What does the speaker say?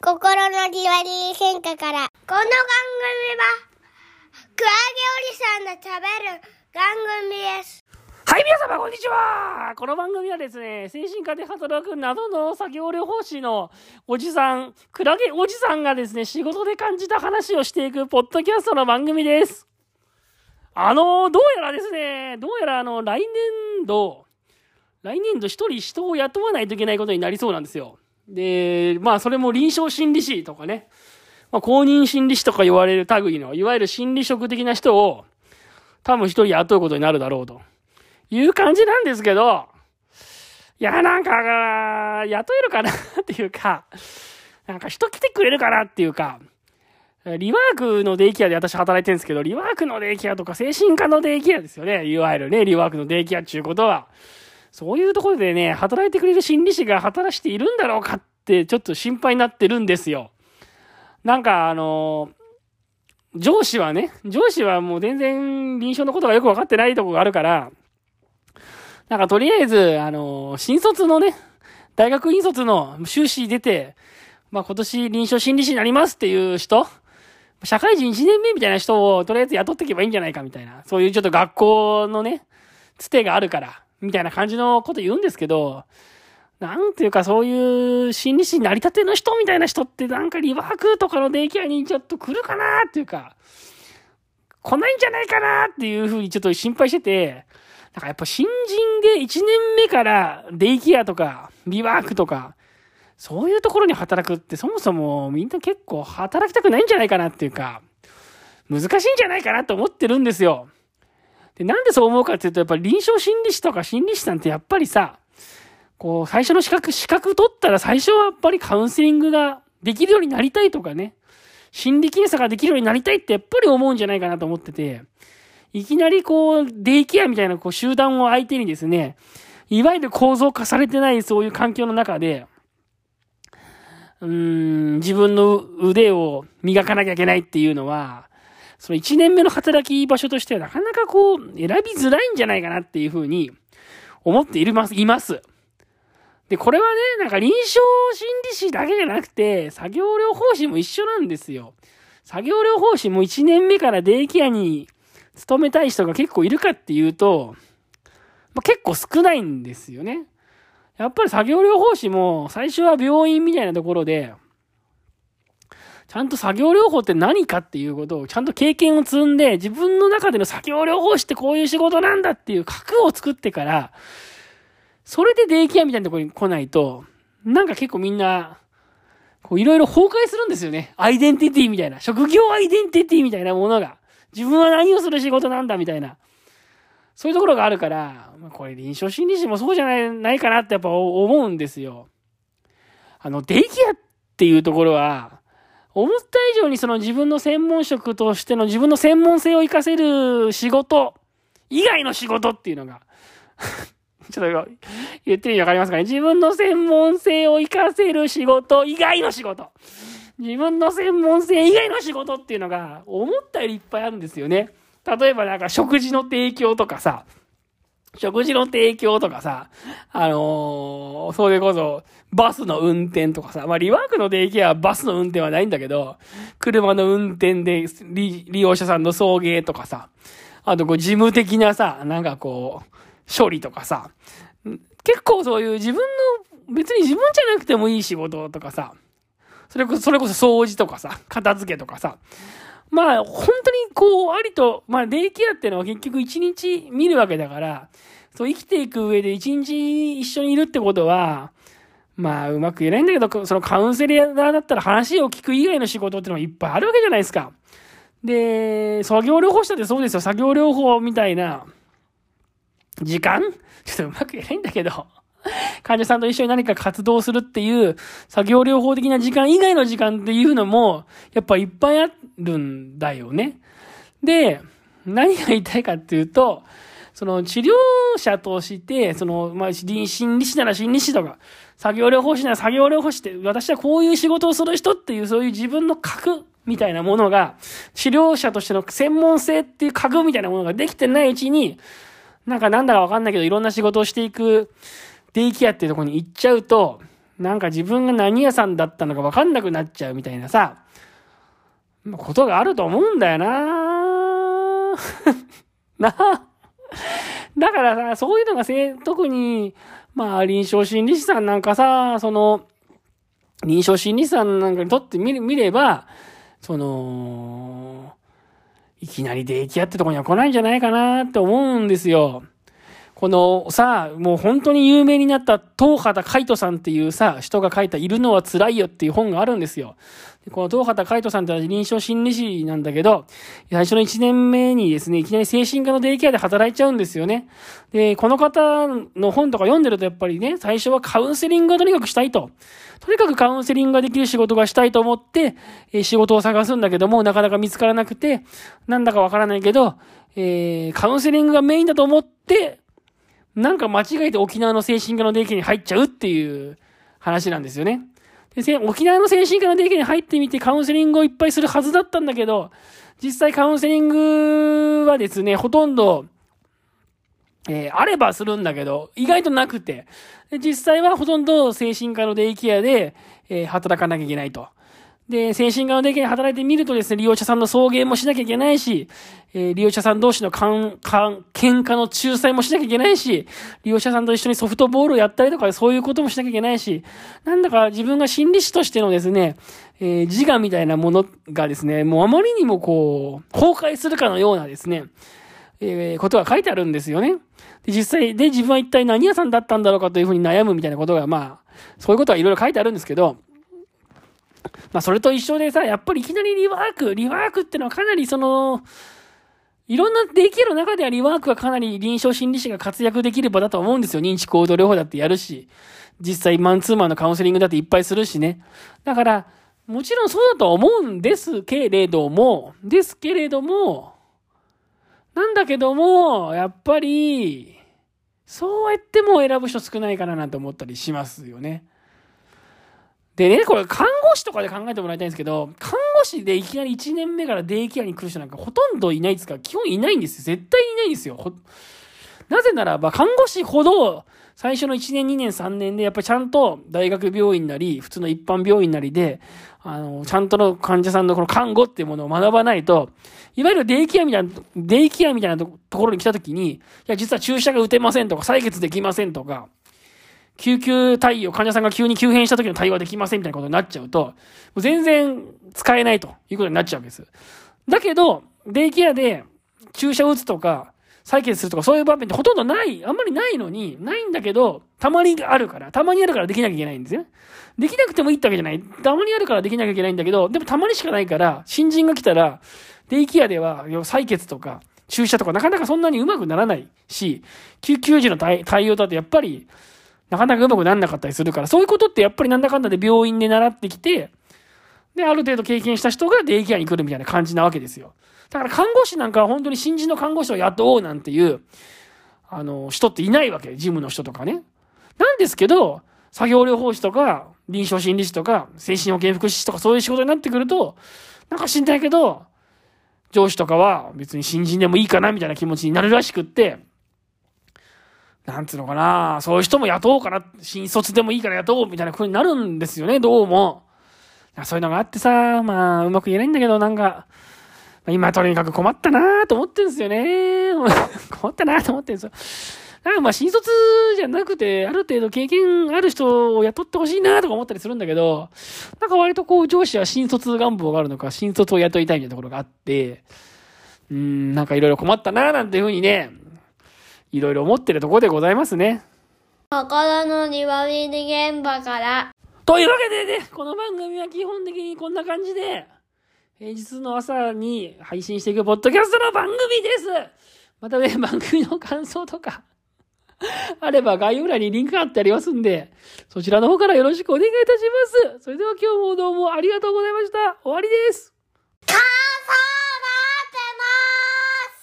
心のじわり変化から。この番組は、クラゲおじさんが食べる番組です。はい、皆様、こんにちは。この番組はですね、精神科で働く謎の作業療法士のおじさん、クラゲおじさんがですね、仕事で感じた話をしていくポッドキャストの番組です。あの、どうやらですね、どうやらあの、来年度、来年度一人人を雇わないといけないことになりそうなんですよ。で、まあ、それも臨床心理士とかね、まあ、公認心理士とか言われる類の、いわゆる心理職的な人を、多分一人雇うことになるだろうと。いう感じなんですけど、いや、なんか、雇えるかなっていうか、なんか人来てくれるかなっていうか、リワークのデイケアで私働いてるんですけど、リワークのデイケアとか精神科のデイケアですよね。いわゆるね、リワークのデイケアっていうことは、そういうところでね、働いてくれる心理師が働しているんだろうかって、ちょっと心配になってるんですよ。なんか、あの上司はね、上司はもう全然臨床のことがよくわかってないとこがあるから、なんかとりあえず、あの、新卒のね、大学院卒の修士出て、まあ今年臨床心理士になりますっていう人、社会人1年目みたいな人をとりあえず雇っていけばいいんじゃないかみたいな、そういうちょっと学校のね、つてがあるから、みたいな感じのこと言うんですけど、なんていうかそういう心理師になりたての人みたいな人ってなんかリワークとかのデイケアにちょっと来るかなっていうか、来ないんじゃないかなっていうふうにちょっと心配してて、なんかやっぱ新人で1年目からデイケアとか、リワークとか、そういうところに働くってそもそもみんな結構働きたくないんじゃないかなっていうか、難しいんじゃないかなと思ってるんですよ。で、なんでそう思うかっていうと、やっぱり臨床心理士とか心理師さんってやっぱりさ、こう、最初の資格、資格取ったら最初はやっぱりカウンセリングができるようになりたいとかね、心理検査ができるようになりたいってやっぱり思うんじゃないかなと思ってて、いきなりこう、デイケアみたいなこう集団を相手にですね、いわゆる構造化されてないそういう環境の中で、うーん、自分の腕を磨かなきゃいけないっていうのは、その1年目の働き場所としてはなかなかこう、選びづらいんじゃないかなっていうふうに思っています、います。で、これはね、なんか臨床心理士だけじゃなくて、作業療法士も一緒なんですよ。作業療法士も1年目からデイケアに勤めたい人が結構いるかっていうと、まあ、結構少ないんですよね。やっぱり作業療法士も最初は病院みたいなところで、ちゃんと作業療法って何かっていうことをちゃんと経験を積んで、自分の中での作業療法士ってこういう仕事なんだっていう核を作ってから、それでデイケアみたいなところに来ないと、なんか結構みんな、こういろいろ崩壊するんですよね。アイデンティティみたいな。職業アイデンティティみたいなものが。自分は何をする仕事なんだみたいな。そういうところがあるから、ま、これ臨床心理士もそうじゃない、ないかなってやっぱ思うんですよ。あの、デイケアっていうところは、思った以上にその自分の専門職としての自分の専門性を活かせる仕事以外の仕事っていうのが ちょっと言ってみてわかりますかね？自分の専門性を活かせる仕事以外の仕事。自分の専門性以外の仕事っていうのが思ったよりいっぱいあるんですよね。例えばなんか食事の提供とかさ、食事の提供とかさ、あのー、それこそ、バスの運転とかさ、まあ、リワークのデイケアはバスの運転はないんだけど、車の運転で利利用者さんの送迎とかさ、あとこう事務的なさ、なんかこう、処理とかさ、結構そういう自分の、別に自分じゃなくてもいい仕事とかさ、それこそ、それこそ掃除とかさ、片付けとかさ、まあ、本当にこう、ありと、まあ、デイケアっていうのは結局一日見るわけだから、そう、生きていく上で一日一緒にいるってことは、まあ、うまく言えないんだけど、そのカウンセラーだったら話を聞く以外の仕事っていうのはいっぱいあるわけじゃないですか。で、作業療法士だってそうですよ。作業療法みたいな、時間？ちょっとうまく言えないんだけど。患者さんと一緒に何か活動するっていう作業療法的な時間以外の時間っていうのも、やっぱいっぱいあるんだよね。で、何が言いたいかっていうと、その治療者として、その、まあ、心理師なら心理師とか、作業療法士なら作業療法士って、私はこういう仕事をする人っていう、そういう自分の核みたいなものが、治療者としての専門性っていう核みたいなものができてないうちに、なんかなんだかわかんないけど、いろんな仕事をしていく、デイケアっていうとこに行っちゃうと、なんか自分が何屋さんだったのかわかんなくなっちゃうみたいなさ、ことがあると思うんだよな なだからさ、そういうのがせ、特に、まあ、臨床心理士さんなんかさ、その、臨床心理士さんなんかにとってみ見れば、その、いきなりデイケアってとこには来ないんじゃないかなって思うんですよ。このさ、もう本当に有名になった東畑海人さんっていうさ、人が書いたいるのは辛いよっていう本があるんですよ。この東畑海人さんって臨床心理士なんだけど、最初の1年目にですね、いきなり精神科のデイケアで働いちゃうんですよね。で、この方の本とか読んでるとやっぱりね、最初はカウンセリングがとにかくしたいと。とにかくカウンセリングができる仕事がしたいと思って、え仕事を探すんだけども、なかなか見つからなくて、なんだかわからないけど、えー、カウンセリングがメインだと思って、なんか間違えて沖縄の精神科のデイケに入っちゃうっていう話なんですよね。で、沖縄の精神科のデイケに入ってみてカウンセリングをいっぱいするはずだったんだけど、実際カウンセリングはですね、ほとんど、えー、あればするんだけど、意外となくて。実際はほとんど精神科のデイケアで、えー、働かなきゃいけないと。で、精神科のデイケで働いてみるとですね、利用者さんの送迎もしなきゃいけないし、えー、利用者さん同士のかかん、喧嘩の仲裁もしなきゃいけないし、利用者さんと一緒にソフトボールをやったりとか、そういうこともしなきゃいけないし、なんだか自分が心理師としてのですね、えー、自我みたいなものがですね、もうあまりにもこう、崩壊するかのようなですね、えー、ことが書いてあるんですよね。で、実際、で、自分は一体何屋さんだったんだろうかというふうに悩むみたいなことが、まあ、そういうことはいろいろ書いてあるんですけど、まあ、それと一緒でさ、やっぱりいきなりリワーク、リワークってのはかなりその、いろんなできる中ではリワークはかなり臨床心理士が活躍できる場だと思うんですよ。認知行動療法だってやるし、実際マンツーマンのカウンセリングだっていっぱいするしね。だから、もちろんそうだとは思うんですけれども、ですけれども、なんだけども、やっぱり、そうやっても選ぶ人少ないかななんて思ったりしますよね。でね、これ看護師とかで考えてもらいたいんですけど、看護師でいきなり1年目からデイケアに来る人なんかほとんどいないですから、基本いないんですよ。絶対いないんですよ。なぜならば、看護師ほど、最初の1年、2年、3年で、やっぱりちゃんと大学病院なり、普通の一般病院なりで、あの、ちゃんとの患者さんのこの看護っていうものを学ばないと、いわゆるデイケアみたいな、デイケアみたいなところに来た時に、いや、実は注射が打てませんとか、採血できませんとか、救急対応、患者さんが急に急変した時の対応はできませんみたいなことになっちゃうと、もう全然使えないということになっちゃうわけです。だけど、デイケアで注射を打つとか、採血するとかそういう場面ってほとんどない、あんまりないのに、ないんだけど、たまにあるから、たまにあるからできなきゃいけないんですよね。できなくてもいいってわけじゃない。たまにあるからできなきゃいけないんだけど、でもたまにしかないから、新人が来たら、デイケアでは、採血とか、注射とかなかなかそんなにうまくならないし、救急時の対応だとやっぱり、なかなかうまくなんなかったりするから、そういうことってやっぱりなんだかんだで病院で習ってきて、で、ある程度経験した人がデイケアに来るみたいな感じなわけですよ。だから看護師なんかは本当に新人の看護師を雇おうなんていう、あの、人っていないわけ。事務の人とかね。なんですけど、作業療法士とか、臨床心理士とか、精神保健福祉士とかそういう仕事になってくると、なんか知んないけど、上司とかは別に新人でもいいかなみたいな気持ちになるらしくって、なんつうのかな、そういう人も雇おうかな、新卒でもいいから雇おうみたいな風になるんですよね、どうも。そういうのがあってさ、まあ、うまく言えないんだけど、なんか、今とにかく困ったなと思ってんですよね。困ったなと思ってんですよ。なんかまあ新卒じゃなくて、ある程度経験ある人を雇ってほしいなとか思ったりするんだけど、なんか割とこう上司は新卒願望があるのか、新卒を雇いたいみたいなところがあって、うん、なんかいろいろ困ったななんていうふうにね、いろいろ思ってるところでございますね。心の庭見現場から。というわけでね、この番組は基本的にこんな感じで、平日の朝に配信していくポッドキャストの番組ですまたね、番組の感想とかあれば概要欄にリンクが貼ってありますんで、そちらの方からよろしくお願いいたします。それでは今日もどうもありがとうございました。終わりです。